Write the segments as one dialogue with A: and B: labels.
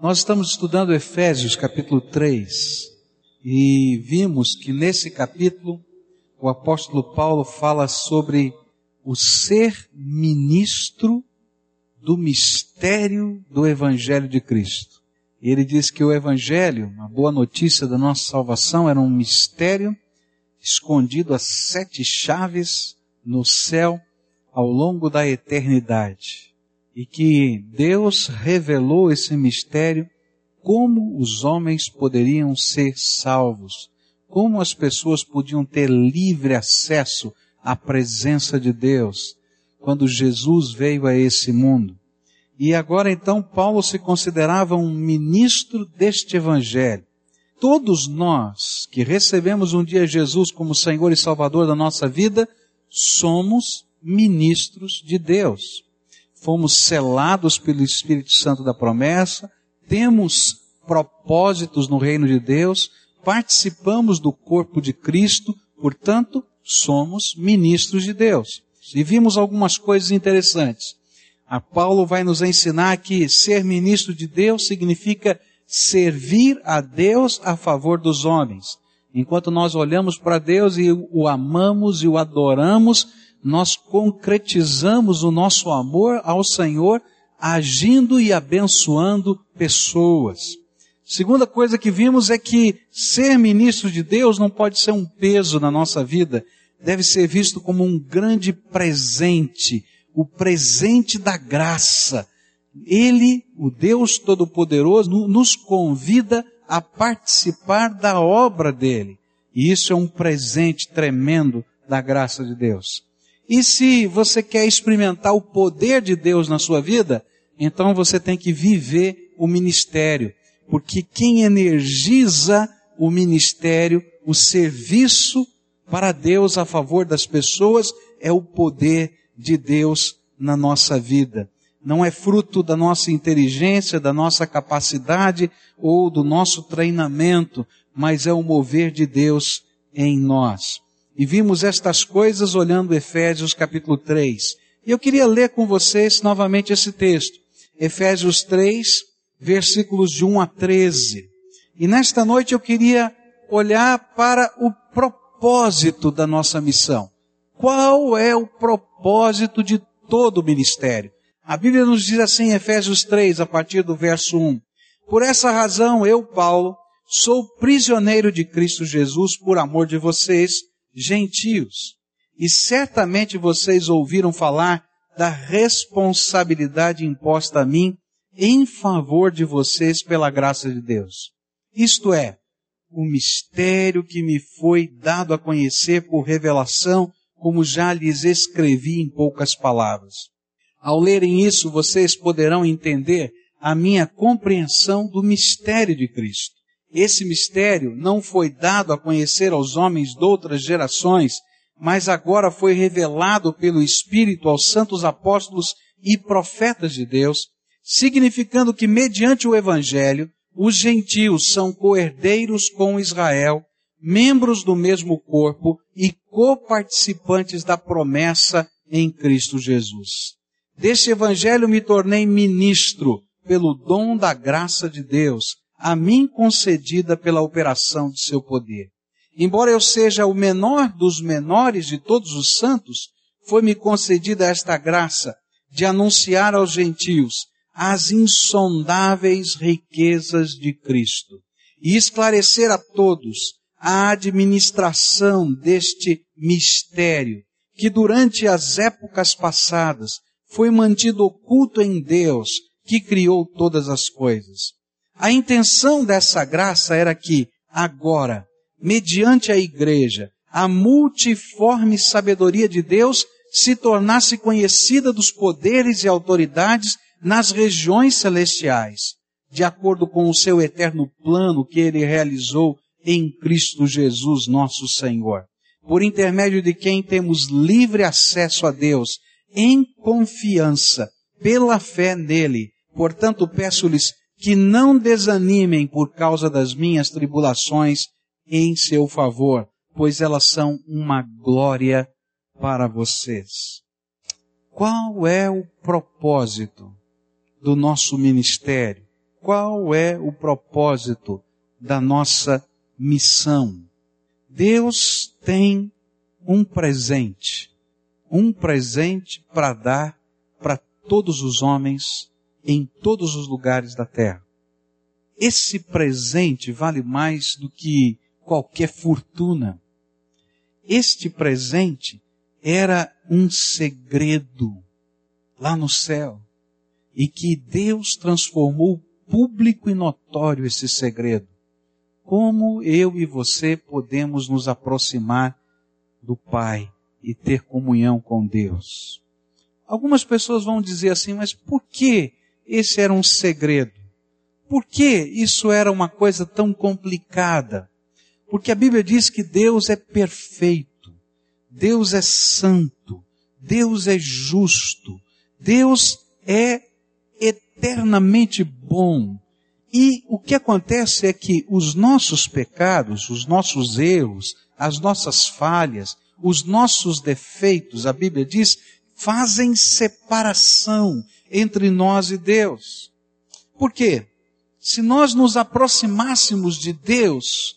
A: Nós estamos estudando Efésios capítulo 3 e vimos que nesse capítulo o apóstolo Paulo fala sobre o ser ministro do mistério do Evangelho de Cristo. Ele diz que o Evangelho, a boa notícia da nossa salvação, era um mistério escondido a sete chaves no céu ao longo da eternidade. E que Deus revelou esse mistério como os homens poderiam ser salvos, como as pessoas podiam ter livre acesso à presença de Deus quando Jesus veio a esse mundo. E agora então Paulo se considerava um ministro deste evangelho. Todos nós que recebemos um dia Jesus como Senhor e Salvador da nossa vida, somos ministros de Deus. Fomos selados pelo Espírito Santo da promessa, temos propósitos no reino de Deus, participamos do corpo de Cristo, portanto, somos ministros de Deus. E vimos algumas coisas interessantes. A Paulo vai nos ensinar que ser ministro de Deus significa servir a Deus a favor dos homens. Enquanto nós olhamos para Deus e o amamos e o adoramos, nós concretizamos o nosso amor ao Senhor agindo e abençoando pessoas. Segunda coisa que vimos é que ser ministro de Deus não pode ser um peso na nossa vida, deve ser visto como um grande presente, o presente da graça. Ele, o Deus Todo-Poderoso, nos convida a participar da obra dele. E isso é um presente tremendo da graça de Deus. E se você quer experimentar o poder de Deus na sua vida, então você tem que viver o ministério. Porque quem energiza o ministério, o serviço para Deus a favor das pessoas, é o poder de Deus na nossa vida não é fruto da nossa inteligência, da nossa capacidade ou do nosso treinamento, mas é o mover de Deus em nós. E vimos estas coisas olhando Efésios capítulo 3. E eu queria ler com vocês novamente esse texto. Efésios 3, versículos de 1 a 13. E nesta noite eu queria olhar para o propósito da nossa missão. Qual é o propósito de todo o ministério? A Bíblia nos diz assim em Efésios 3, a partir do verso 1. Por essa razão, eu, Paulo, sou prisioneiro de Cristo Jesus por amor de vocês, gentios. E certamente vocês ouviram falar da responsabilidade imposta a mim em favor de vocês pela graça de Deus. Isto é, o mistério que me foi dado a conhecer por revelação, como já lhes escrevi em poucas palavras. Ao lerem isso, vocês poderão entender a minha compreensão do mistério de Cristo. Esse mistério não foi dado a conhecer aos homens de outras gerações, mas agora foi revelado pelo Espírito aos santos apóstolos e profetas de Deus, significando que mediante o Evangelho, os gentios são coerdeiros com Israel, membros do mesmo corpo e coparticipantes da promessa em Cristo Jesus. Deste evangelho me tornei ministro pelo dom da graça de Deus, a mim concedida pela operação de seu poder. Embora eu seja o menor dos menores de todos os santos, foi-me concedida esta graça de anunciar aos gentios as insondáveis riquezas de Cristo e esclarecer a todos a administração deste mistério que durante as épocas passadas foi mantido oculto em Deus, que criou todas as coisas. A intenção dessa graça era que, agora, mediante a igreja, a multiforme sabedoria de Deus se tornasse conhecida dos poderes e autoridades nas regiões celestiais, de acordo com o seu eterno plano que ele realizou em Cristo Jesus, nosso Senhor, por intermédio de quem temos livre acesso a Deus em confiança, pela fé nele. Portanto, peço-lhes que não desanimem por causa das minhas tribulações em seu favor, pois elas são uma glória para vocês. Qual é o propósito do nosso ministério? qual é o propósito da nossa missão. Deus tem um presente, um presente para dar para todos os homens em todos os lugares da terra. Esse presente vale mais do que qualquer fortuna. Este presente era um segredo lá no céu e que Deus transformou público e notório esse segredo. Como eu e você podemos nos aproximar do Pai e ter comunhão com Deus? Algumas pessoas vão dizer assim, mas por que esse era um segredo? Por que isso era uma coisa tão complicada? Porque a Bíblia diz que Deus é perfeito, Deus é santo, Deus é justo, Deus é eternamente bom. E o que acontece é que os nossos pecados, os nossos erros, as nossas falhas, os nossos defeitos, a Bíblia diz, fazem separação entre nós e Deus. Por quê? Se nós nos aproximássemos de Deus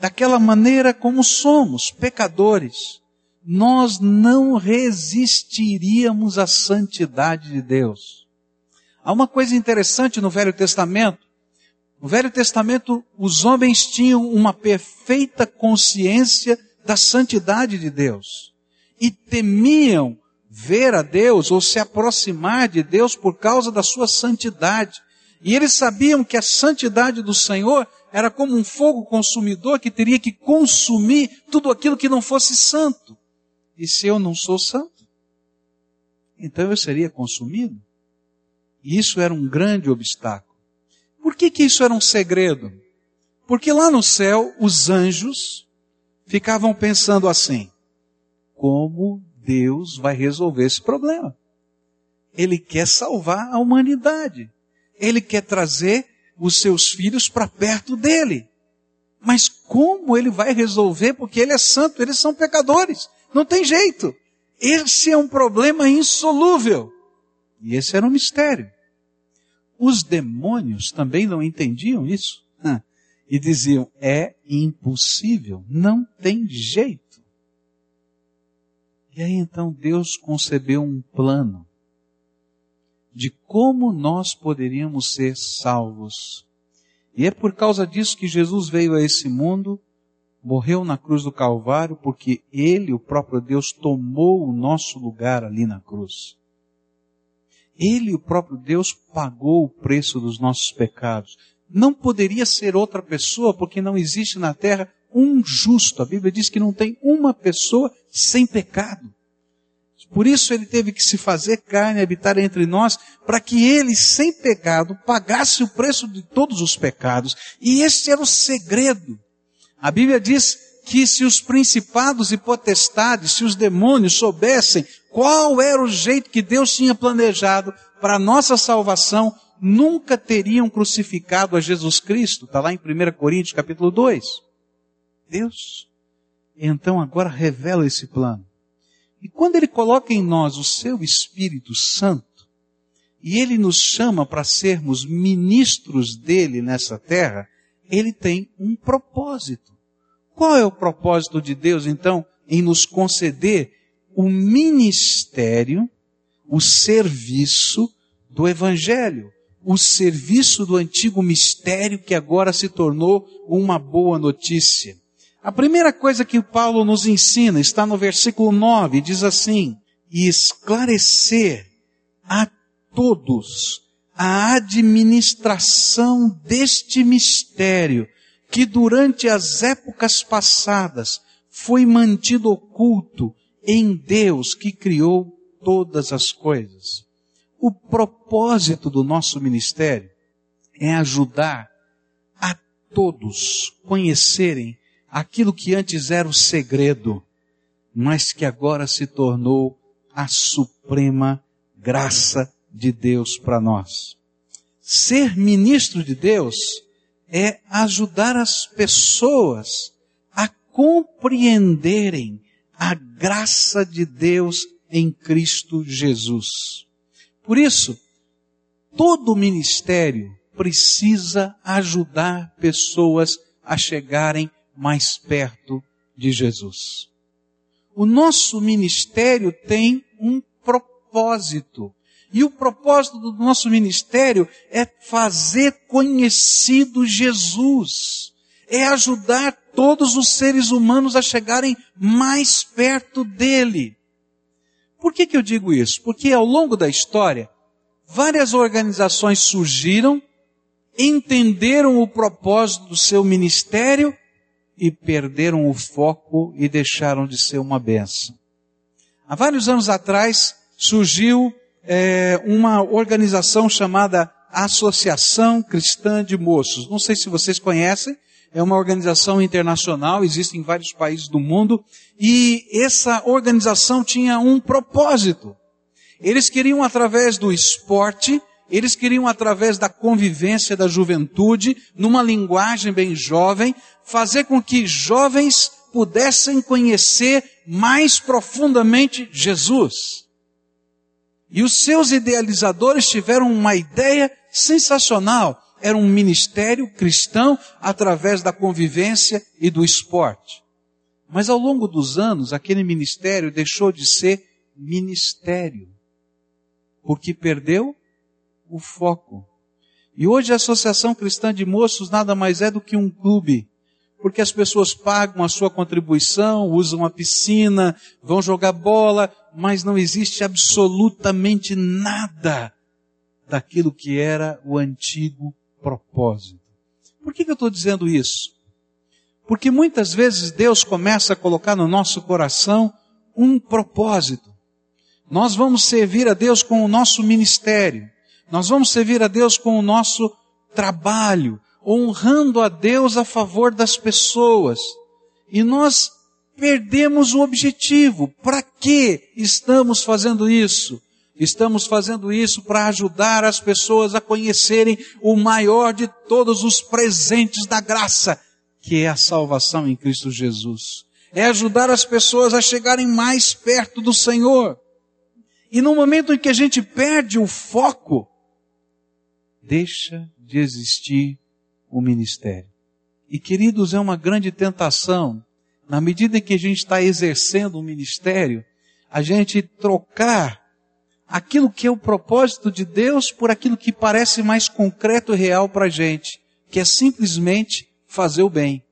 A: daquela maneira como somos, pecadores, nós não resistiríamos à santidade de Deus. Há uma coisa interessante no Velho Testamento. No Velho Testamento, os homens tinham uma perfeita consciência da santidade de Deus e temiam ver a Deus ou se aproximar de Deus por causa da sua santidade. E eles sabiam que a santidade do Senhor era como um fogo consumidor que teria que consumir tudo aquilo que não fosse santo. E se eu não sou santo, então eu seria consumido. E isso era um grande obstáculo. Por que, que isso era um segredo? Porque lá no céu, os anjos ficavam pensando assim: como Deus vai resolver esse problema? Ele quer salvar a humanidade. Ele quer trazer os seus filhos para perto dele. Mas como ele vai resolver? Porque ele é santo, eles são pecadores. Não tem jeito. Esse é um problema insolúvel. E esse era um mistério. Os demônios também não entendiam isso. E diziam, é impossível, não tem jeito. E aí então Deus concebeu um plano de como nós poderíamos ser salvos. E é por causa disso que Jesus veio a esse mundo, morreu na cruz do Calvário, porque Ele, o próprio Deus, tomou o nosso lugar ali na cruz. Ele, o próprio Deus, pagou o preço dos nossos pecados. Não poderia ser outra pessoa, porque não existe na terra um justo. A Bíblia diz que não tem uma pessoa sem pecado. Por isso ele teve que se fazer carne, habitar entre nós, para que ele, sem pecado, pagasse o preço de todos os pecados. E esse era o segredo. A Bíblia diz que se os principados e potestades, se os demônios soubessem qual era o jeito que Deus tinha planejado para a nossa salvação, nunca teriam crucificado a Jesus Cristo. Está lá em 1 Coríntios capítulo 2. Deus, então agora revela esse plano. E quando Ele coloca em nós o Seu Espírito Santo, e Ele nos chama para sermos ministros dele nessa terra, Ele tem um propósito. Qual é o propósito de Deus, então, em nos conceder o ministério, o serviço do Evangelho? O serviço do antigo mistério que agora se tornou uma boa notícia. A primeira coisa que Paulo nos ensina está no versículo 9, diz assim: e esclarecer a todos a administração deste mistério que durante as épocas passadas foi mantido oculto em Deus que criou todas as coisas. O propósito do nosso ministério é ajudar a todos conhecerem aquilo que antes era o segredo, mas que agora se tornou a suprema graça de Deus para nós. Ser ministro de Deus é ajudar as pessoas a compreenderem a graça de Deus em Cristo Jesus. Por isso, todo ministério precisa ajudar pessoas a chegarem mais perto de Jesus. O nosso ministério tem um propósito. E o propósito do nosso ministério é fazer conhecido Jesus. É ajudar todos os seres humanos a chegarem mais perto dele. Por que, que eu digo isso? Porque ao longo da história, várias organizações surgiram, entenderam o propósito do seu ministério e perderam o foco e deixaram de ser uma benção. Há vários anos atrás surgiu é, uma organização chamada Associação Cristã de Moços. Não sei se vocês conhecem, é uma organização internacional, existe em vários países do mundo, e essa organização tinha um propósito. Eles queriam, através do esporte, eles queriam, através da convivência da juventude, numa linguagem bem jovem, fazer com que jovens pudessem conhecer mais profundamente Jesus. E os seus idealizadores tiveram uma ideia sensacional era um ministério cristão através da convivência e do esporte. Mas ao longo dos anos, aquele ministério deixou de ser ministério, porque perdeu o foco. E hoje a Associação Cristã de Moços nada mais é do que um clube, porque as pessoas pagam a sua contribuição, usam a piscina, vão jogar bola, mas não existe absolutamente nada daquilo que era o antigo propósito. Por que, que eu estou dizendo isso? Porque muitas vezes Deus começa a colocar no nosso coração um propósito. Nós vamos servir a Deus com o nosso ministério. Nós vamos servir a Deus com o nosso trabalho, honrando a Deus a favor das pessoas. E nós perdemos o objetivo. Para que estamos fazendo isso? Estamos fazendo isso para ajudar as pessoas a conhecerem o maior de todos os presentes da graça, que é a salvação em Cristo Jesus. É ajudar as pessoas a chegarem mais perto do Senhor. E no momento em que a gente perde o foco, deixa de existir o ministério. E queridos, é uma grande tentação, na medida em que a gente está exercendo o ministério, a gente trocar aquilo que é o propósito de Deus por aquilo que parece mais concreto e real para a gente, que é simplesmente fazer o bem.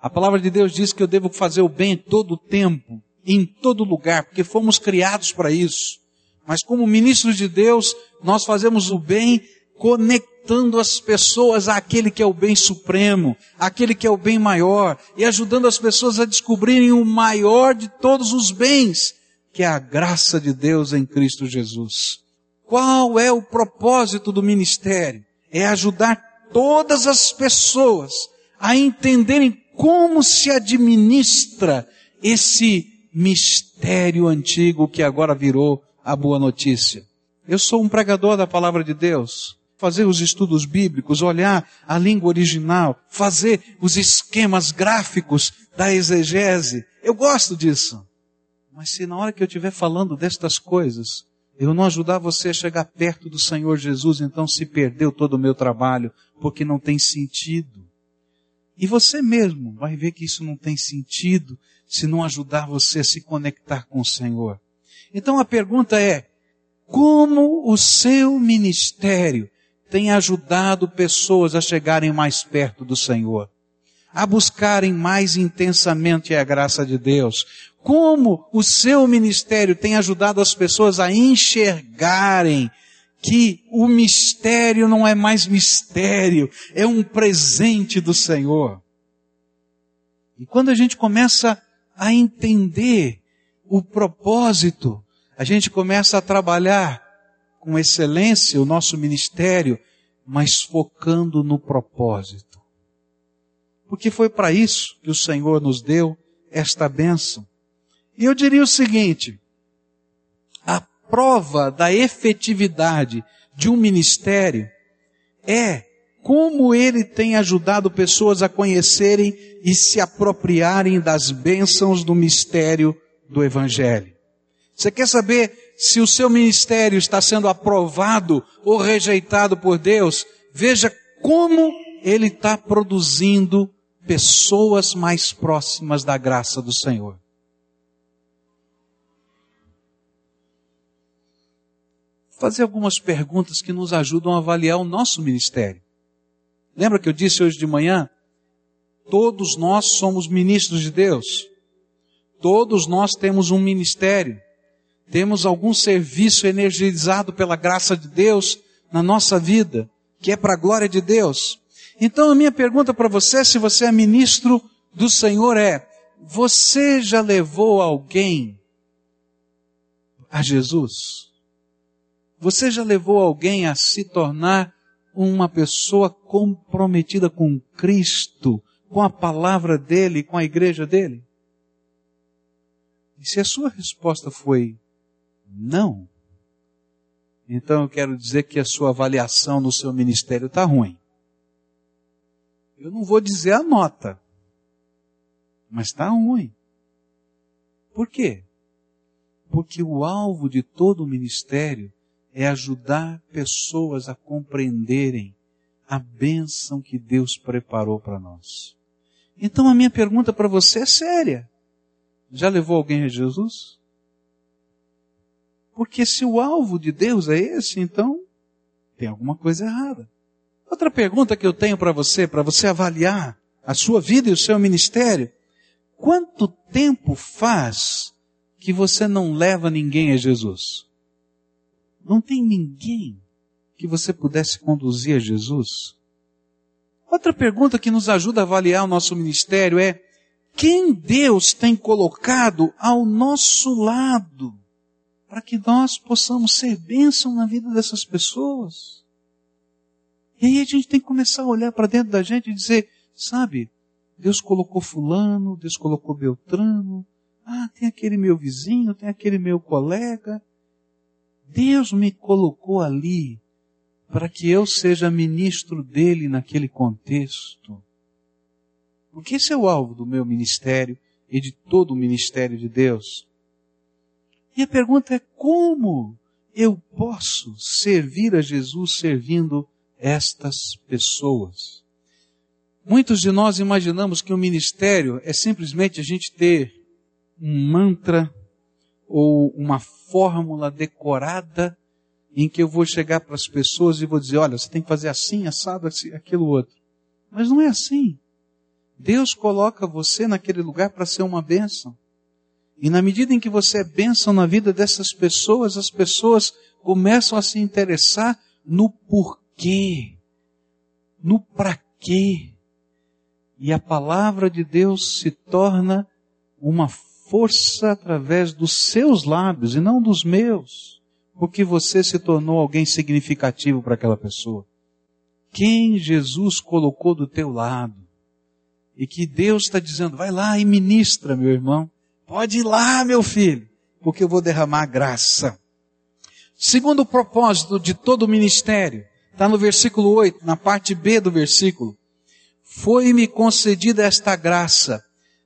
A: A palavra de Deus diz que eu devo fazer o bem em todo o tempo, em todo lugar, porque fomos criados para isso. Mas como ministros de Deus, nós fazemos o bem conectando as pessoas àquele que é o bem supremo, àquele que é o bem maior, e ajudando as pessoas a descobrirem o maior de todos os bens, que é a graça de Deus em Cristo Jesus. Qual é o propósito do ministério? É ajudar todas as pessoas a entenderem como se administra esse mistério antigo que agora virou a boa notícia. Eu sou um pregador da palavra de Deus. Fazer os estudos bíblicos, olhar a língua original, fazer os esquemas gráficos da exegese. Eu gosto disso. Mas se na hora que eu estiver falando destas coisas, eu não ajudar você a chegar perto do Senhor Jesus, então se perdeu todo o meu trabalho, porque não tem sentido. E você mesmo vai ver que isso não tem sentido se não ajudar você a se conectar com o Senhor. Então a pergunta é, como o seu ministério tem ajudado pessoas a chegarem mais perto do Senhor? A buscarem mais intensamente a graça de Deus? como o seu ministério tem ajudado as pessoas a enxergarem que o mistério não é mais mistério, é um presente do Senhor. E quando a gente começa a entender o propósito, a gente começa a trabalhar com excelência o nosso ministério, mas focando no propósito. Porque foi para isso que o Senhor nos deu esta bênção. E eu diria o seguinte, a prova da efetividade de um ministério é como ele tem ajudado pessoas a conhecerem e se apropriarem das bênçãos do mistério do Evangelho. Você quer saber se o seu ministério está sendo aprovado ou rejeitado por Deus? Veja como ele está produzindo pessoas mais próximas da graça do Senhor. Fazer algumas perguntas que nos ajudam a avaliar o nosso ministério. Lembra que eu disse hoje de manhã? Todos nós somos ministros de Deus. Todos nós temos um ministério. Temos algum serviço energizado pela graça de Deus na nossa vida, que é para a glória de Deus. Então a minha pergunta para você, se você é ministro do Senhor, é: você já levou alguém a Jesus? Você já levou alguém a se tornar uma pessoa comprometida com Cristo, com a palavra dele, com a igreja dele? E se a sua resposta foi não, então eu quero dizer que a sua avaliação no seu ministério está ruim. Eu não vou dizer a nota, mas está ruim. Por quê? Porque o alvo de todo o ministério é ajudar pessoas a compreenderem a bênção que Deus preparou para nós. Então a minha pergunta para você é séria. Já levou alguém a Jesus? Porque se o alvo de Deus é esse, então tem alguma coisa errada. Outra pergunta que eu tenho para você, para você avaliar a sua vida e o seu ministério. Quanto tempo faz que você não leva ninguém a Jesus? Não tem ninguém que você pudesse conduzir a Jesus? Outra pergunta que nos ajuda a avaliar o nosso ministério é: quem Deus tem colocado ao nosso lado para que nós possamos ser bênção na vida dessas pessoas? E aí a gente tem que começar a olhar para dentro da gente e dizer, sabe, Deus colocou fulano, Deus colocou Beltrano, ah, tem aquele meu vizinho, tem aquele meu colega. Deus me colocou ali para que eu seja ministro dele naquele contexto. Porque esse é o alvo do meu ministério e de todo o ministério de Deus. E a pergunta é como eu posso servir a Jesus servindo estas pessoas. Muitos de nós imaginamos que o ministério é simplesmente a gente ter um mantra ou uma fórmula decorada em que eu vou chegar para as pessoas e vou dizer, olha, você tem que fazer assim, assado, assim, aquilo outro. Mas não é assim. Deus coloca você naquele lugar para ser uma bênção. E na medida em que você é bênção na vida dessas pessoas, as pessoas começam a se interessar no porquê quê, no para quê. E a palavra de Deus se torna uma força através dos seus lábios e não dos meus, porque você se tornou alguém significativo para aquela pessoa. Quem Jesus colocou do teu lado e que Deus está dizendo, vai lá e ministra, meu irmão. Pode ir lá, meu filho, porque eu vou derramar graça. Segundo propósito de todo o ministério, Está no versículo 8, na parte B do versículo. Foi-me concedida esta graça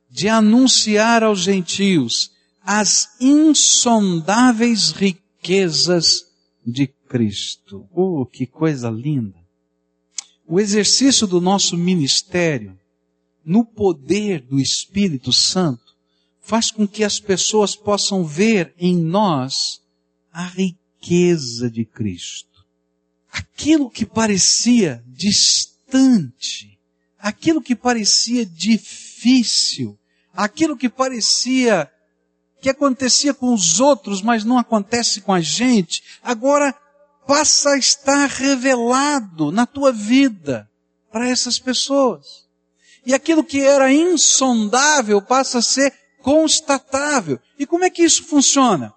A: de anunciar aos gentios as insondáveis riquezas de Cristo. Oh, que coisa linda! O exercício do nosso ministério, no poder do Espírito Santo, faz com que as pessoas possam ver em nós a riqueza de Cristo aquilo que parecia distante, aquilo que parecia difícil, aquilo que parecia que acontecia com os outros, mas não acontece com a gente, agora passa a estar revelado na tua vida para essas pessoas. E aquilo que era insondável passa a ser constatável. E como é que isso funciona?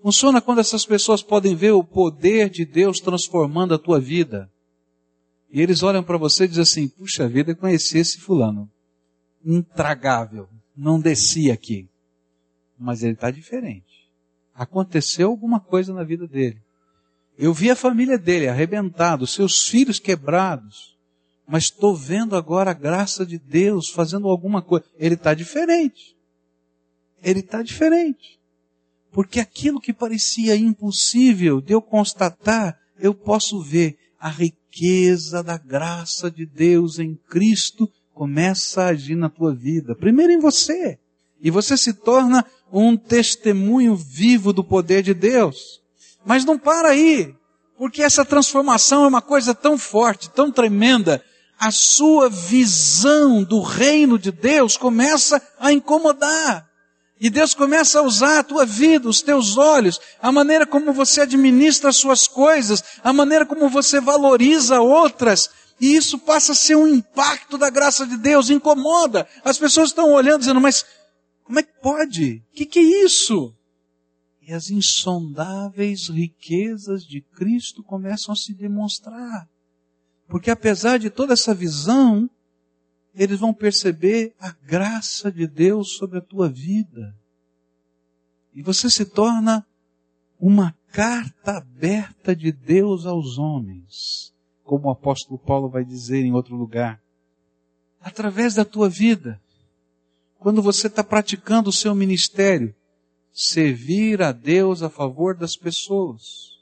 A: Funciona quando essas pessoas podem ver o poder de Deus transformando a tua vida. E eles olham para você e dizem assim: puxa vida, conheci esse fulano. Intragável. Não descia aqui. Mas ele está diferente. Aconteceu alguma coisa na vida dele. Eu vi a família dele arrebentada, seus filhos quebrados. Mas estou vendo agora a graça de Deus fazendo alguma coisa. Ele está diferente. Ele está diferente. Porque aquilo que parecia impossível de eu constatar, eu posso ver a riqueza da graça de Deus em Cristo começa a agir na tua vida. Primeiro em você. E você se torna um testemunho vivo do poder de Deus. Mas não para aí, porque essa transformação é uma coisa tão forte, tão tremenda. A sua visão do reino de Deus começa a incomodar. E Deus começa a usar a tua vida, os teus olhos, a maneira como você administra as suas coisas, a maneira como você valoriza outras. E isso passa a ser um impacto da graça de Deus, incomoda. As pessoas estão olhando dizendo, mas como é que pode? O que, que é isso? E as insondáveis riquezas de Cristo começam a se demonstrar. Porque apesar de toda essa visão, eles vão perceber a graça de Deus sobre a tua vida. E você se torna uma carta aberta de Deus aos homens, como o apóstolo Paulo vai dizer em outro lugar. Através da tua vida, quando você está praticando o seu ministério, servir a Deus a favor das pessoas.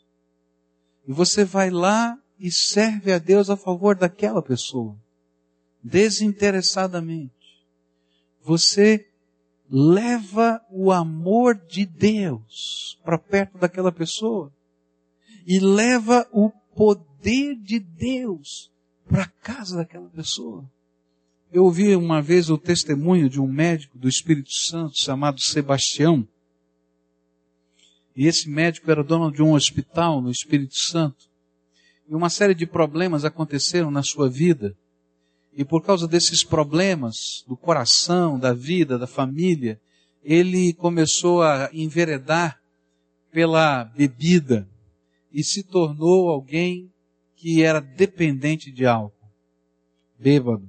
A: E você vai lá e serve a Deus a favor daquela pessoa, desinteressadamente. Você leva o amor de Deus para perto daquela pessoa e leva o poder de Deus para casa daquela pessoa. Eu ouvi uma vez o testemunho de um médico do Espírito Santo chamado Sebastião. E esse médico era dono de um hospital no Espírito Santo. E uma série de problemas aconteceram na sua vida. E por causa desses problemas do coração, da vida, da família, ele começou a enveredar pela bebida e se tornou alguém que era dependente de álcool, bêbado.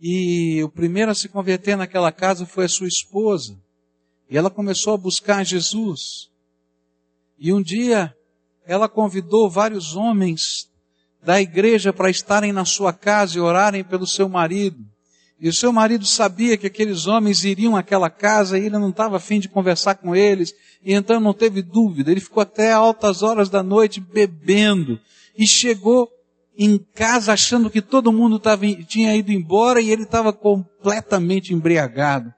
A: E o primeiro a se converter naquela casa foi a sua esposa. E ela começou a buscar Jesus. E um dia ela convidou vários homens da igreja para estarem na sua casa e orarem pelo seu marido. E o seu marido sabia que aqueles homens iriam àquela casa e ele não estava afim de conversar com eles. E então não teve dúvida. Ele ficou até altas horas da noite bebendo. E chegou em casa achando que todo mundo tava, tinha ido embora e ele estava completamente embriagado.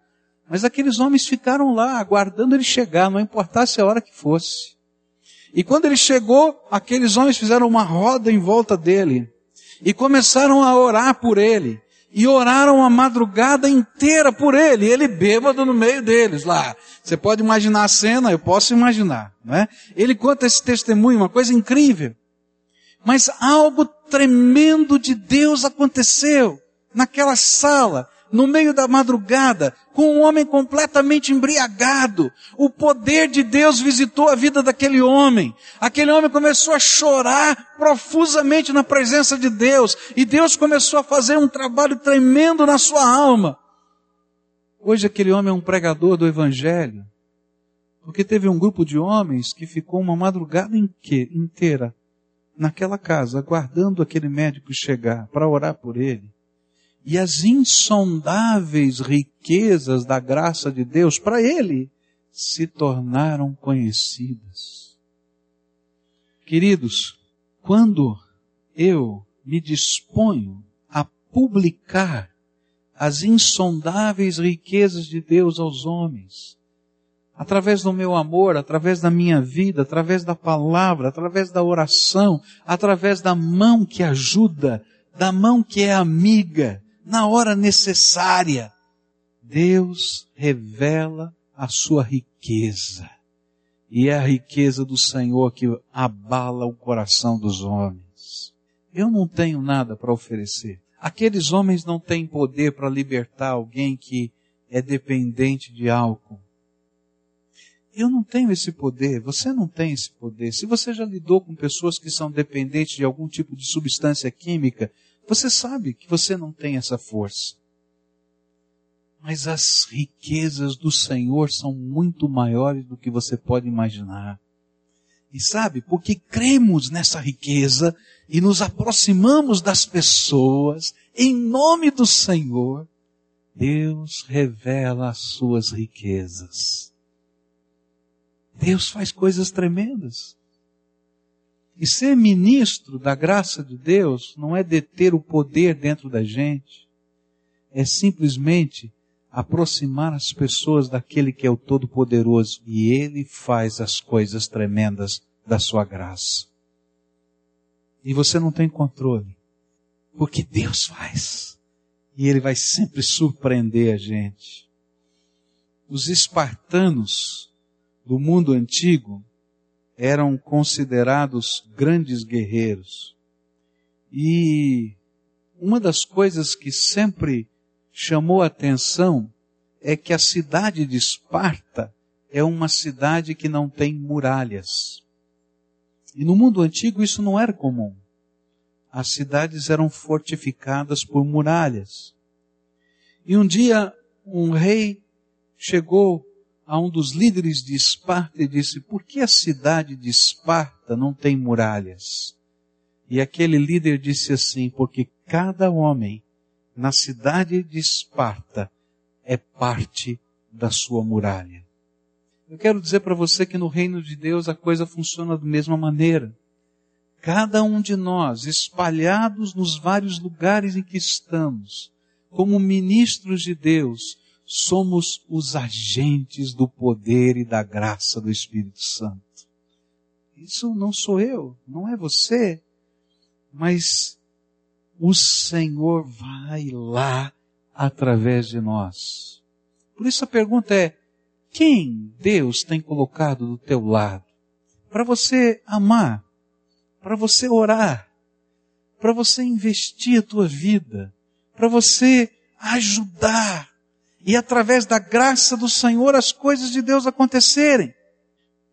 A: Mas aqueles homens ficaram lá, aguardando ele chegar, não importasse a hora que fosse. E quando ele chegou, aqueles homens fizeram uma roda em volta dele e começaram a orar por ele. E oraram a madrugada inteira por ele, ele bêbado no meio deles lá. Você pode imaginar a cena, eu posso imaginar, né? Ele conta esse testemunho, uma coisa incrível. Mas algo tremendo de Deus aconteceu naquela sala, no meio da madrugada, com um homem completamente embriagado. O poder de Deus visitou a vida daquele homem. Aquele homem começou a chorar profusamente na presença de Deus. E Deus começou a fazer um trabalho tremendo na sua alma. Hoje aquele homem é um pregador do Evangelho. Porque teve um grupo de homens que ficou uma madrugada inteira naquela casa, aguardando aquele médico chegar para orar por ele. E as insondáveis riquezas da graça de Deus para ele se tornaram conhecidas. Queridos, quando eu me disponho a publicar as insondáveis riquezas de Deus aos homens, através do meu amor, através da minha vida, através da palavra, através da oração, através da mão que ajuda, da mão que é amiga, na hora necessária. Deus revela a sua riqueza. E é a riqueza do Senhor que abala o coração dos homens. Eu não tenho nada para oferecer. Aqueles homens não têm poder para libertar alguém que é dependente de álcool. Eu não tenho esse poder, você não tem esse poder. Se você já lidou com pessoas que são dependentes de algum tipo de substância química, você sabe que você não tem essa força. Mas as riquezas do Senhor são muito maiores do que você pode imaginar. E sabe, porque cremos nessa riqueza e nos aproximamos das pessoas, em nome do Senhor, Deus revela as suas riquezas. Deus faz coisas tremendas. E ser ministro da graça de Deus não é deter o poder dentro da gente, é simplesmente aproximar as pessoas daquele que é o Todo-Poderoso e Ele faz as coisas tremendas da sua graça. E você não tem controle, porque Deus faz. E Ele vai sempre surpreender a gente. Os espartanos do mundo antigo eram considerados grandes guerreiros. E uma das coisas que sempre chamou atenção é que a cidade de Esparta é uma cidade que não tem muralhas. E no mundo antigo isso não era comum. As cidades eram fortificadas por muralhas. E um dia um rei chegou a um dos líderes de Esparta e disse: Por que a cidade de Esparta não tem muralhas? E aquele líder disse assim: Porque cada homem na cidade de Esparta é parte da sua muralha. Eu quero dizer para você que no reino de Deus a coisa funciona da mesma maneira. Cada um de nós, espalhados nos vários lugares em que estamos, como ministros de Deus, somos os agentes do poder e da graça do Espírito Santo. Isso não sou eu, não é você, mas o Senhor vai lá através de nós. Por isso a pergunta é, quem Deus tem colocado do teu lado? Para você amar, para você orar, para você investir a tua vida, para você ajudar, e através da graça do Senhor as coisas de Deus acontecerem.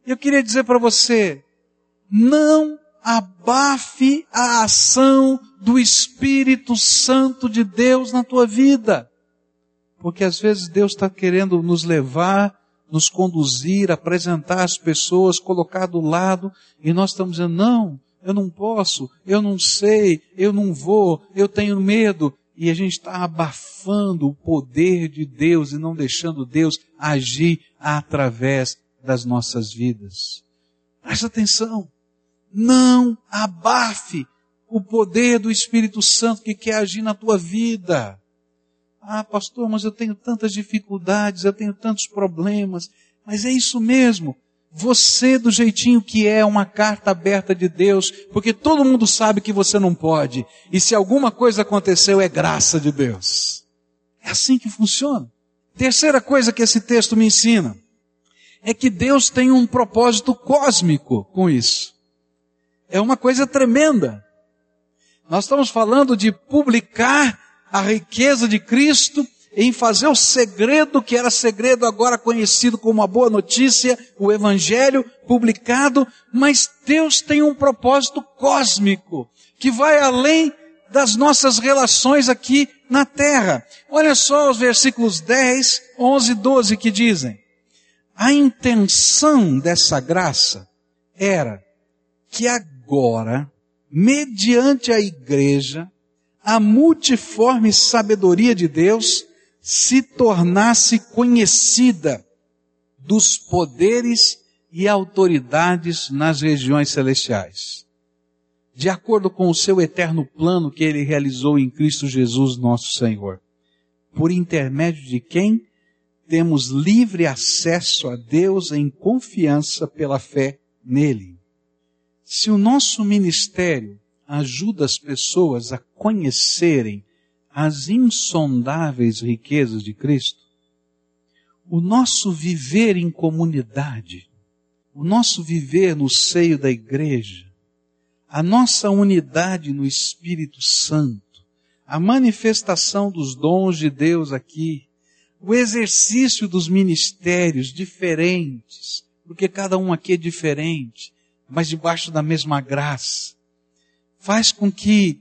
A: Eu queria dizer para você, não abafe a ação do Espírito Santo de Deus na tua vida. Porque às vezes Deus está querendo nos levar, nos conduzir, apresentar as pessoas, colocar do lado, e nós estamos dizendo, não, eu não posso, eu não sei, eu não vou, eu tenho medo, e a gente está abafando o poder de Deus e não deixando Deus agir através das nossas vidas. Presta atenção. Não abafe o poder do Espírito Santo que quer agir na tua vida. Ah, pastor, mas eu tenho tantas dificuldades, eu tenho tantos problemas. Mas é isso mesmo. Você, do jeitinho que é, uma carta aberta de Deus, porque todo mundo sabe que você não pode. E se alguma coisa aconteceu, é graça de Deus. É assim que funciona. Terceira coisa que esse texto me ensina é que Deus tem um propósito cósmico com isso. É uma coisa tremenda. Nós estamos falando de publicar a riqueza de Cristo em fazer o segredo que era segredo agora conhecido como a boa notícia, o evangelho publicado, mas Deus tem um propósito cósmico que vai além das nossas relações aqui na terra. Olha só os versículos 10, 11 e 12 que dizem: A intenção dessa graça era que agora, mediante a igreja, a multiforme sabedoria de Deus se tornasse conhecida dos poderes e autoridades nas regiões celestiais. De acordo com o seu eterno plano que ele realizou em Cristo Jesus, nosso Senhor. Por intermédio de quem temos livre acesso a Deus em confiança pela fé nele. Se o nosso ministério ajuda as pessoas a conhecerem as insondáveis riquezas de Cristo, o nosso viver em comunidade, o nosso viver no seio da igreja, a nossa unidade no Espírito Santo, a manifestação dos dons de Deus aqui, o exercício dos ministérios diferentes, porque cada um aqui é diferente, mas debaixo da mesma graça, faz com que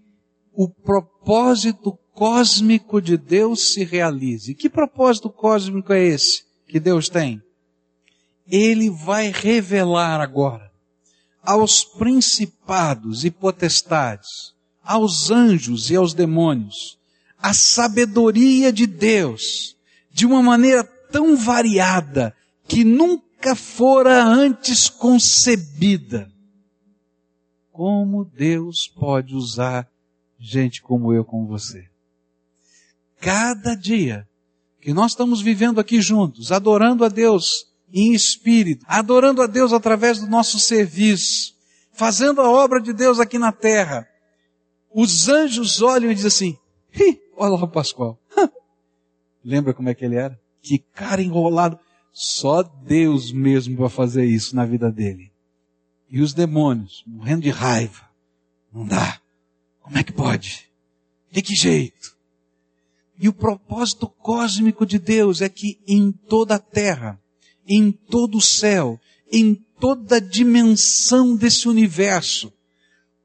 A: o propósito cósmico de Deus se realize. Que propósito cósmico é esse que Deus tem? Ele vai revelar agora aos principados e potestades, aos anjos e aos demônios, a sabedoria de Deus de uma maneira tão variada que nunca fora antes concebida como Deus pode usar gente como eu, como você. Cada dia que nós estamos vivendo aqui juntos, adorando a Deus em espírito, adorando a Deus através do nosso serviço, fazendo a obra de Deus aqui na terra, os anjos olham e dizem assim, olha lá o Pascoal. Lembra como é que ele era? Que cara enrolado. Só Deus mesmo para fazer isso na vida dele. E os demônios, morrendo de raiva. Não dá. Como é que pode? De que jeito? E o propósito cósmico de Deus é que em toda a terra, em todo o céu, em toda a dimensão desse universo,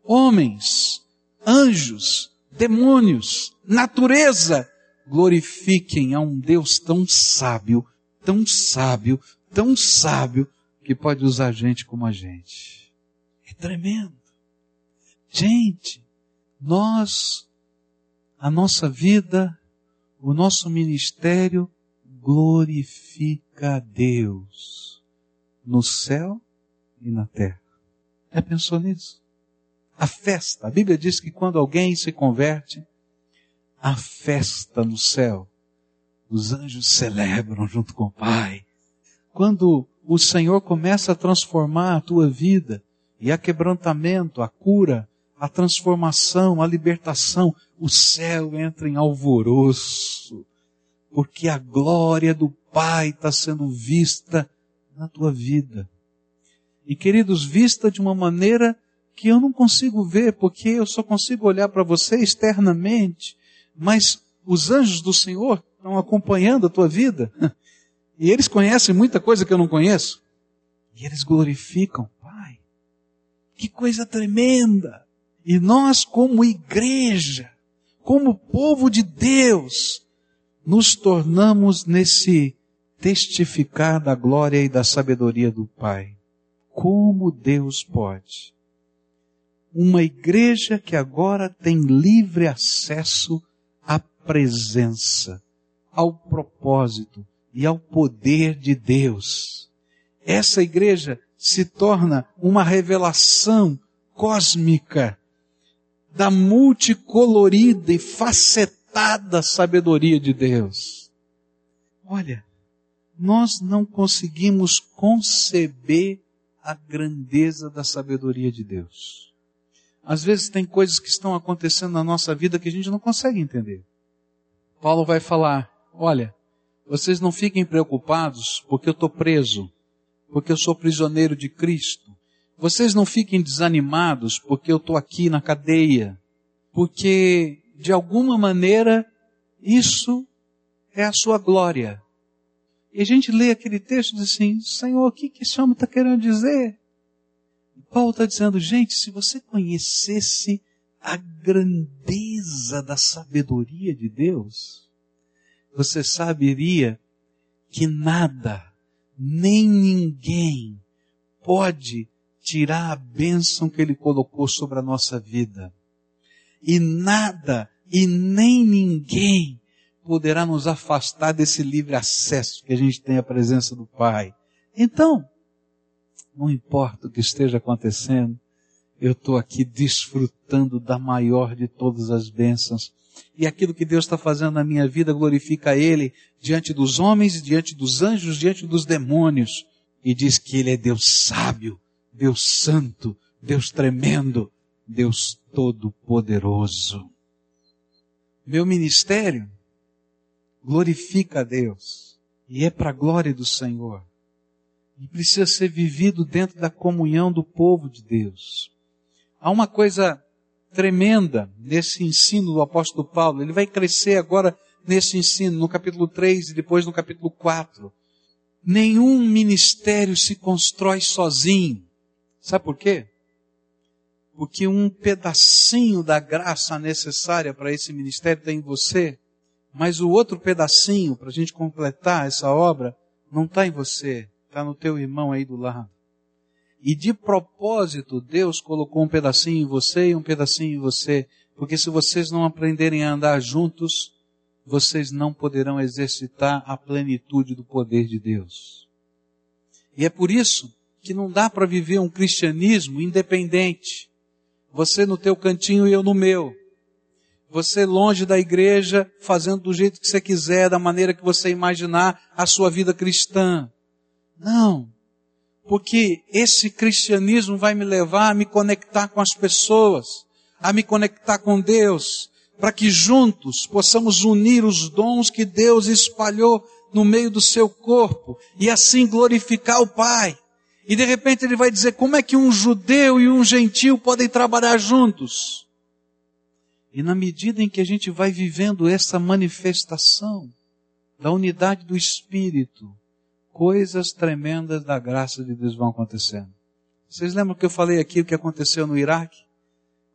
A: homens, anjos, demônios, natureza, glorifiquem a um Deus tão sábio, tão sábio, tão sábio, que pode usar gente como a gente. É tremendo. Gente, nós, a nossa vida o nosso ministério glorifica a Deus no céu e na terra. Já pensou nisso? A festa, a Bíblia diz que quando alguém se converte, a festa no céu, os anjos celebram junto com o Pai. Quando o Senhor começa a transformar a tua vida, e há quebrantamento, a cura, a transformação, a libertação, o céu entra em alvoroço, porque a glória do Pai está sendo vista na tua vida. E queridos, vista de uma maneira que eu não consigo ver, porque eu só consigo olhar para você externamente, mas os anjos do Senhor estão acompanhando a tua vida, e eles conhecem muita coisa que eu não conheço, e eles glorificam, Pai. Que coisa tremenda! E nós, como igreja, como povo de Deus, nos tornamos nesse testificar da glória e da sabedoria do Pai. Como Deus pode. Uma igreja que agora tem livre acesso à presença, ao propósito e ao poder de Deus. Essa igreja se torna uma revelação cósmica da multicolorida e facetada sabedoria de Deus. Olha, nós não conseguimos conceber a grandeza da sabedoria de Deus. Às vezes tem coisas que estão acontecendo na nossa vida que a gente não consegue entender. Paulo vai falar, olha, vocês não fiquem preocupados porque eu estou preso, porque eu sou prisioneiro de Cristo. Vocês não fiquem desanimados porque eu estou aqui na cadeia, porque de alguma maneira isso é a sua glória. E a gente lê aquele texto e diz assim, Senhor, o que, que esse homem está querendo dizer? E Paulo está dizendo, gente, se você conhecesse a grandeza da sabedoria de Deus, você saberia que nada, nem ninguém pode tirar a bênção que Ele colocou sobre a nossa vida. E nada e nem ninguém poderá nos afastar desse livre acesso que a gente tem à presença do Pai. Então, não importa o que esteja acontecendo, eu estou aqui desfrutando da maior de todas as bênçãos. E aquilo que Deus está fazendo na minha vida glorifica Ele diante dos homens, diante dos anjos, diante dos demônios. E diz que Ele é Deus sábio, Deus Santo, Deus tremendo, Deus Todo-Poderoso. Meu ministério glorifica a Deus e é para a glória do Senhor. E precisa ser vivido dentro da comunhão do povo de Deus. Há uma coisa tremenda nesse ensino do apóstolo Paulo. Ele vai crescer agora nesse ensino, no capítulo 3 e depois no capítulo 4. Nenhum ministério se constrói sozinho. Sabe por quê? Porque um pedacinho da graça necessária para esse ministério está em você, mas o outro pedacinho, para a gente completar essa obra, não está em você, está no teu irmão aí do lado. E de propósito, Deus colocou um pedacinho em você e um pedacinho em você, porque se vocês não aprenderem a andar juntos, vocês não poderão exercitar a plenitude do poder de Deus. E é por isso que não dá para viver um cristianismo independente. Você no teu cantinho e eu no meu. Você longe da igreja, fazendo do jeito que você quiser, da maneira que você imaginar a sua vida cristã. Não. Porque esse cristianismo vai me levar a me conectar com as pessoas, a me conectar com Deus, para que juntos possamos unir os dons que Deus espalhou no meio do seu corpo e assim glorificar o Pai. E de repente ele vai dizer como é que um judeu e um gentil podem trabalhar juntos. E na medida em que a gente vai vivendo essa manifestação da unidade do Espírito, coisas tremendas da graça de Deus vão acontecendo. Vocês lembram que eu falei aqui o que aconteceu no Iraque?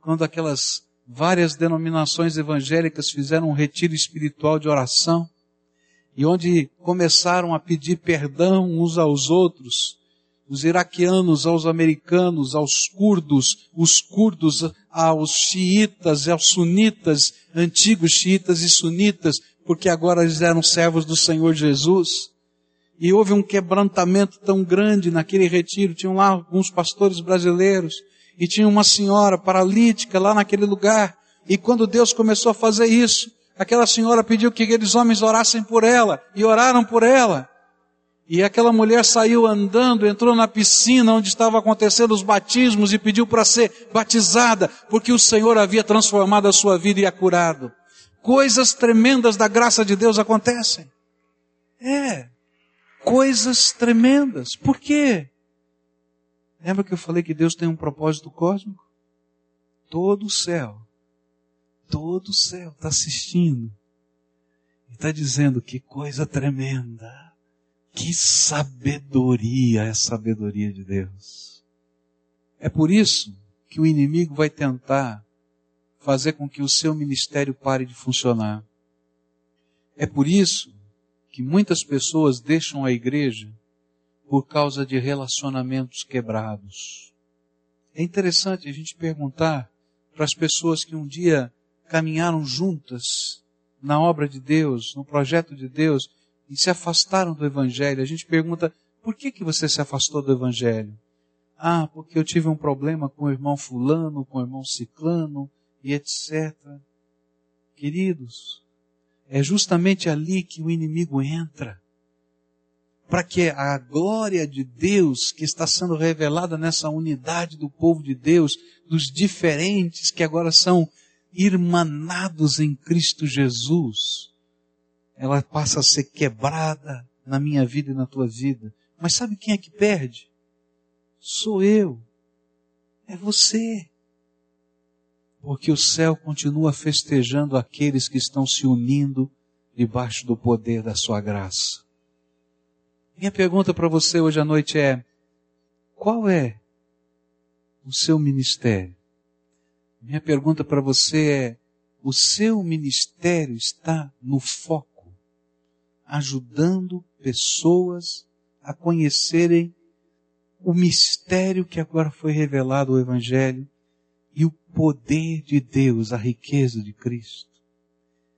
A: Quando aquelas várias denominações evangélicas fizeram um retiro espiritual de oração e onde começaram a pedir perdão uns aos outros, os iraquianos aos americanos, aos curdos, os curdos aos xiitas e aos sunitas, antigos xiitas e sunitas, porque agora eles eram servos do Senhor Jesus. E houve um quebrantamento tão grande naquele retiro. Tinham lá alguns pastores brasileiros e tinha uma senhora paralítica lá naquele lugar. E quando Deus começou a fazer isso, aquela senhora pediu que aqueles homens orassem por ela, e oraram por ela. E aquela mulher saiu andando, entrou na piscina onde estavam acontecendo os batismos e pediu para ser batizada, porque o Senhor havia transformado a sua vida e a curado. Coisas tremendas da graça de Deus acontecem. É. Coisas tremendas. Por quê? Lembra que eu falei que Deus tem um propósito cósmico? Todo o céu, todo o céu está assistindo e está dizendo que coisa tremenda, que sabedoria é a sabedoria de Deus. É por isso que o inimigo vai tentar fazer com que o seu ministério pare de funcionar. É por isso que muitas pessoas deixam a igreja por causa de relacionamentos quebrados. É interessante a gente perguntar para as pessoas que um dia caminharam juntas na obra de Deus, no projeto de Deus, e se afastaram do Evangelho. A gente pergunta, por que, que você se afastou do Evangelho? Ah, porque eu tive um problema com o irmão fulano, com o irmão ciclano, e etc. Queridos, é justamente ali que o inimigo entra para que a glória de Deus que está sendo revelada nessa unidade do povo de Deus, dos diferentes que agora são irmanados em Cristo Jesus, ela passa a ser quebrada na minha vida e na tua vida. Mas sabe quem é que perde? Sou eu. É você. Porque o céu continua festejando aqueles que estão se unindo debaixo do poder da sua graça. Minha pergunta para você hoje à noite é: qual é o seu ministério? Minha pergunta para você é: o seu ministério está no foco, ajudando pessoas a conhecerem o mistério que agora foi revelado ao Evangelho e o poder de Deus, a riqueza de Cristo.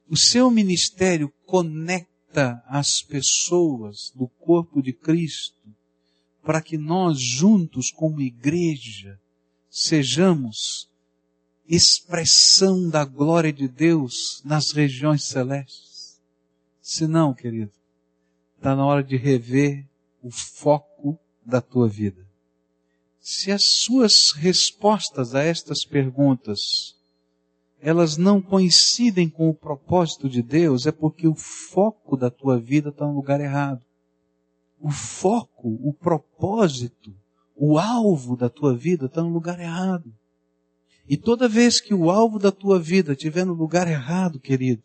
A: O seu ministério conecta as pessoas do corpo de Cristo para que nós juntos como igreja sejamos expressão da glória de Deus nas regiões celestes. Se não, querido, está na hora de rever o foco da tua vida. Se as suas respostas a estas perguntas elas não coincidem com o propósito de Deus, é porque o foco da tua vida está no lugar errado. O foco, o propósito, o alvo da tua vida está no lugar errado. E toda vez que o alvo da tua vida estiver no lugar errado, querido,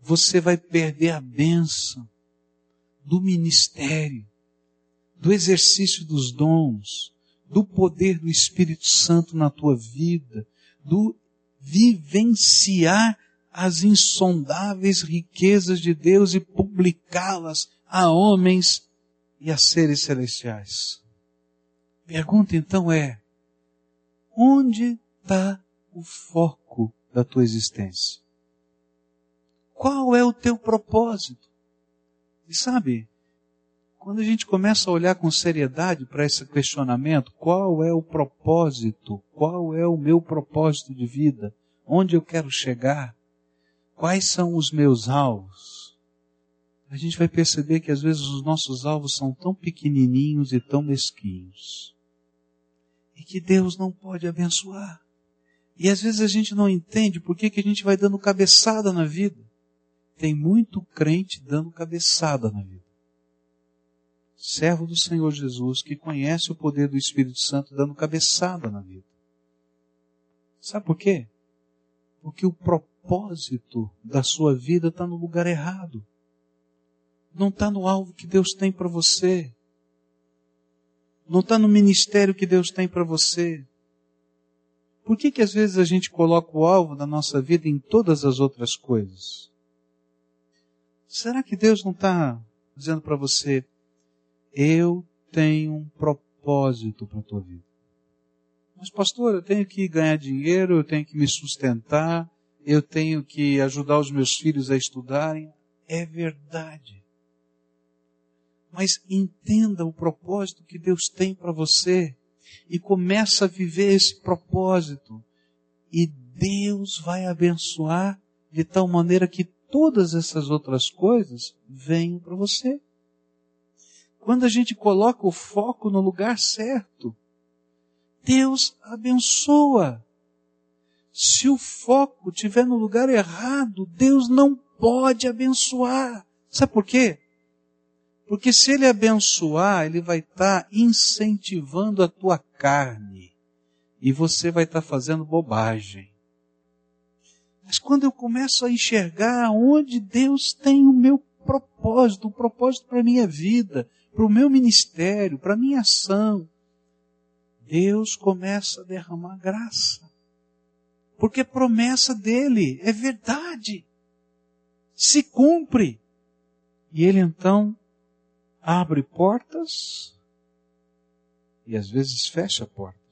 A: você vai perder a bênção do ministério, do exercício dos dons, do poder do Espírito Santo na tua vida, do vivenciar as insondáveis riquezas de Deus e publicá-las a homens e a seres celestiais. Pergunta então é: onde está o foco da tua existência? Qual é o teu propósito? E sabe, quando a gente começa a olhar com seriedade para esse questionamento, qual é o propósito? Qual é o meu propósito de vida? Onde eu quero chegar? Quais são os meus alvos? A gente vai perceber que às vezes os nossos alvos são tão pequenininhos e tão mesquinhos. E que Deus não pode abençoar. E às vezes a gente não entende por que, que a gente vai dando cabeçada na vida. Tem muito crente dando cabeçada na vida. Servo do Senhor Jesus que conhece o poder do Espírito Santo dando cabeçada na vida. Sabe por quê? Porque o propósito da sua vida está no lugar errado. Não está no alvo que Deus tem para você. Não está no ministério que Deus tem para você. Por que que às vezes a gente coloca o alvo da nossa vida em todas as outras coisas? Será que Deus não está dizendo para você, eu tenho um propósito para a tua vida? Mas pastor, eu tenho que ganhar dinheiro, eu tenho que me sustentar, eu tenho que ajudar os meus filhos a estudarem. É verdade. Mas entenda o propósito que Deus tem para você e começa a viver esse propósito. E Deus vai abençoar de tal maneira que todas essas outras coisas venham para você. Quando a gente coloca o foco no lugar certo, Deus abençoa. Se o foco estiver no lugar errado, Deus não pode abençoar. Sabe por quê? Porque se ele abençoar, ele vai estar tá incentivando a tua carne. E você vai estar tá fazendo bobagem. Mas quando eu começo a enxergar onde Deus tem o meu propósito, o propósito para a minha vida, para o meu ministério, para a minha ação, Deus começa a derramar graça. Porque promessa dele é verdade. Se cumpre. E ele então abre portas e às vezes fecha portas.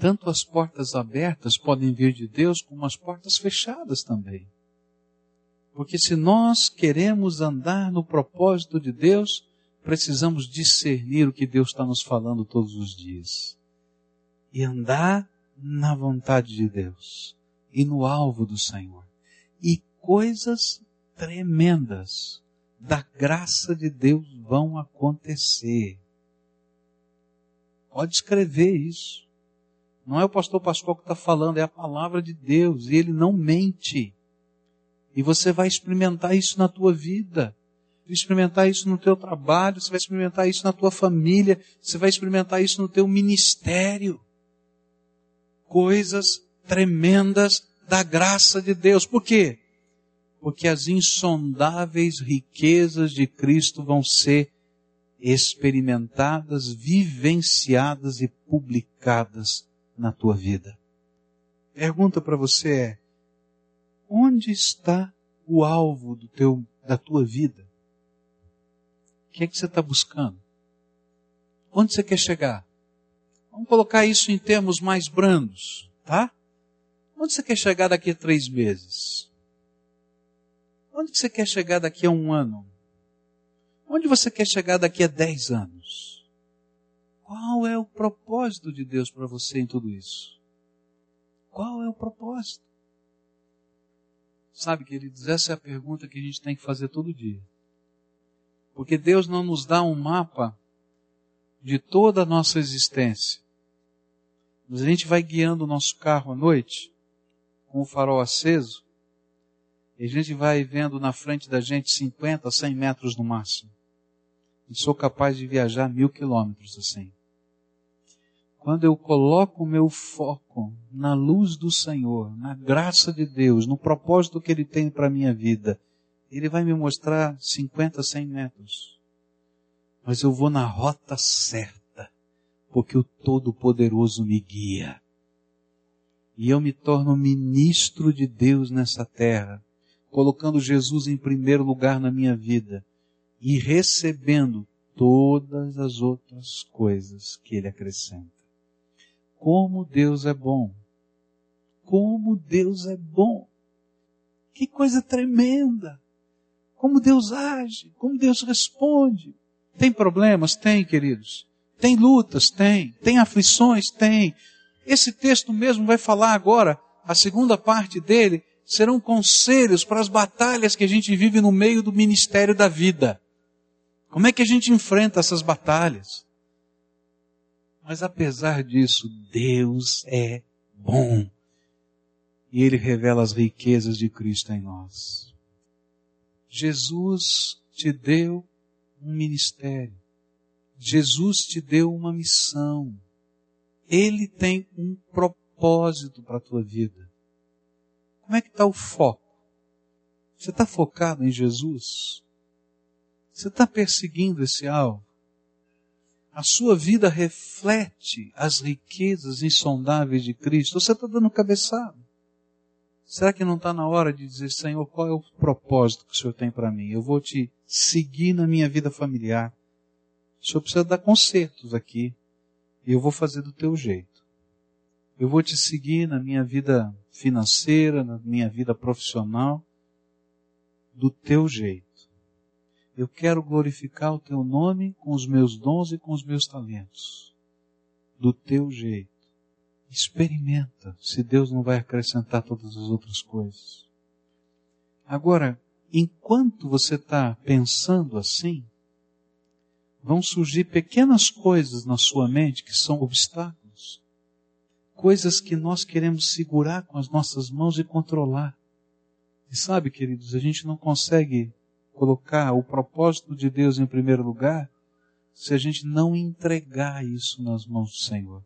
A: Tanto as portas abertas podem vir de Deus, como as portas fechadas também. Porque se nós queremos andar no propósito de Deus, precisamos discernir o que Deus está nos falando todos os dias. E andar na vontade de Deus e no alvo do Senhor. E coisas tremendas da graça de Deus vão acontecer. Pode escrever isso. Não é o pastor Pascoal que está falando, é a palavra de Deus e ele não mente. E você vai experimentar isso na tua vida. Experimentar isso no teu trabalho, você vai experimentar isso na tua família, você vai experimentar isso no teu ministério. Coisas tremendas da graça de Deus. Por quê? porque as insondáveis riquezas de Cristo vão ser experimentadas, vivenciadas e publicadas na tua vida. Pergunta para você é: onde está o alvo do teu, da tua vida? O que é que você está buscando? Onde você quer chegar? Vamos colocar isso em termos mais brandos, tá? Onde você quer chegar daqui a três meses? Onde você quer chegar daqui a um ano? Onde você quer chegar daqui a dez anos? Qual é o propósito de Deus para você em tudo isso? Qual é o propósito? Sabe, queridos, essa é a pergunta que a gente tem que fazer todo dia. Porque Deus não nos dá um mapa de toda a nossa existência. Mas a gente vai guiando o nosso carro à noite, com o farol aceso, e a gente vai vendo na frente da gente 50, 100 metros no máximo. E sou capaz de viajar mil quilômetros assim. Quando eu coloco o meu foco na luz do Senhor, na graça de Deus, no propósito que Ele tem para a minha vida, Ele vai me mostrar 50, 100 metros. Mas eu vou na rota certa, porque o Todo-Poderoso me guia. E eu me torno ministro de Deus nessa terra colocando Jesus em primeiro lugar na minha vida e recebendo todas as outras coisas que Ele acrescenta. Como Deus é bom! Como Deus é bom! Que coisa tremenda! como Deus age, como Deus responde. Tem problemas? Tem, queridos. Tem lutas? Tem. Tem aflições? Tem. Esse texto mesmo vai falar agora, a segunda parte dele, serão conselhos para as batalhas que a gente vive no meio do ministério da vida. Como é que a gente enfrenta essas batalhas? Mas apesar disso, Deus é bom. E Ele revela as riquezas de Cristo em nós. Jesus te deu um ministério. Jesus te deu uma missão. Ele tem um propósito para a tua vida. Como é que está o foco? Você está focado em Jesus? Você está perseguindo esse alvo? A sua vida reflete as riquezas insondáveis de Cristo? Você está dando cabeçada? Será que não está na hora de dizer, Senhor, qual é o propósito que o Senhor tem para mim? Eu vou te seguir na minha vida familiar. O Senhor precisa dar consertos aqui. E eu vou fazer do teu jeito. Eu vou te seguir na minha vida financeira, na minha vida profissional, do teu jeito. Eu quero glorificar o teu nome com os meus dons e com os meus talentos. Do teu jeito. Experimenta se Deus não vai acrescentar todas as outras coisas. Agora, enquanto você está pensando assim, vão surgir pequenas coisas na sua mente que são obstáculos. Coisas que nós queremos segurar com as nossas mãos e controlar. E sabe, queridos, a gente não consegue colocar o propósito de Deus em primeiro lugar se a gente não entregar isso nas mãos do Senhor.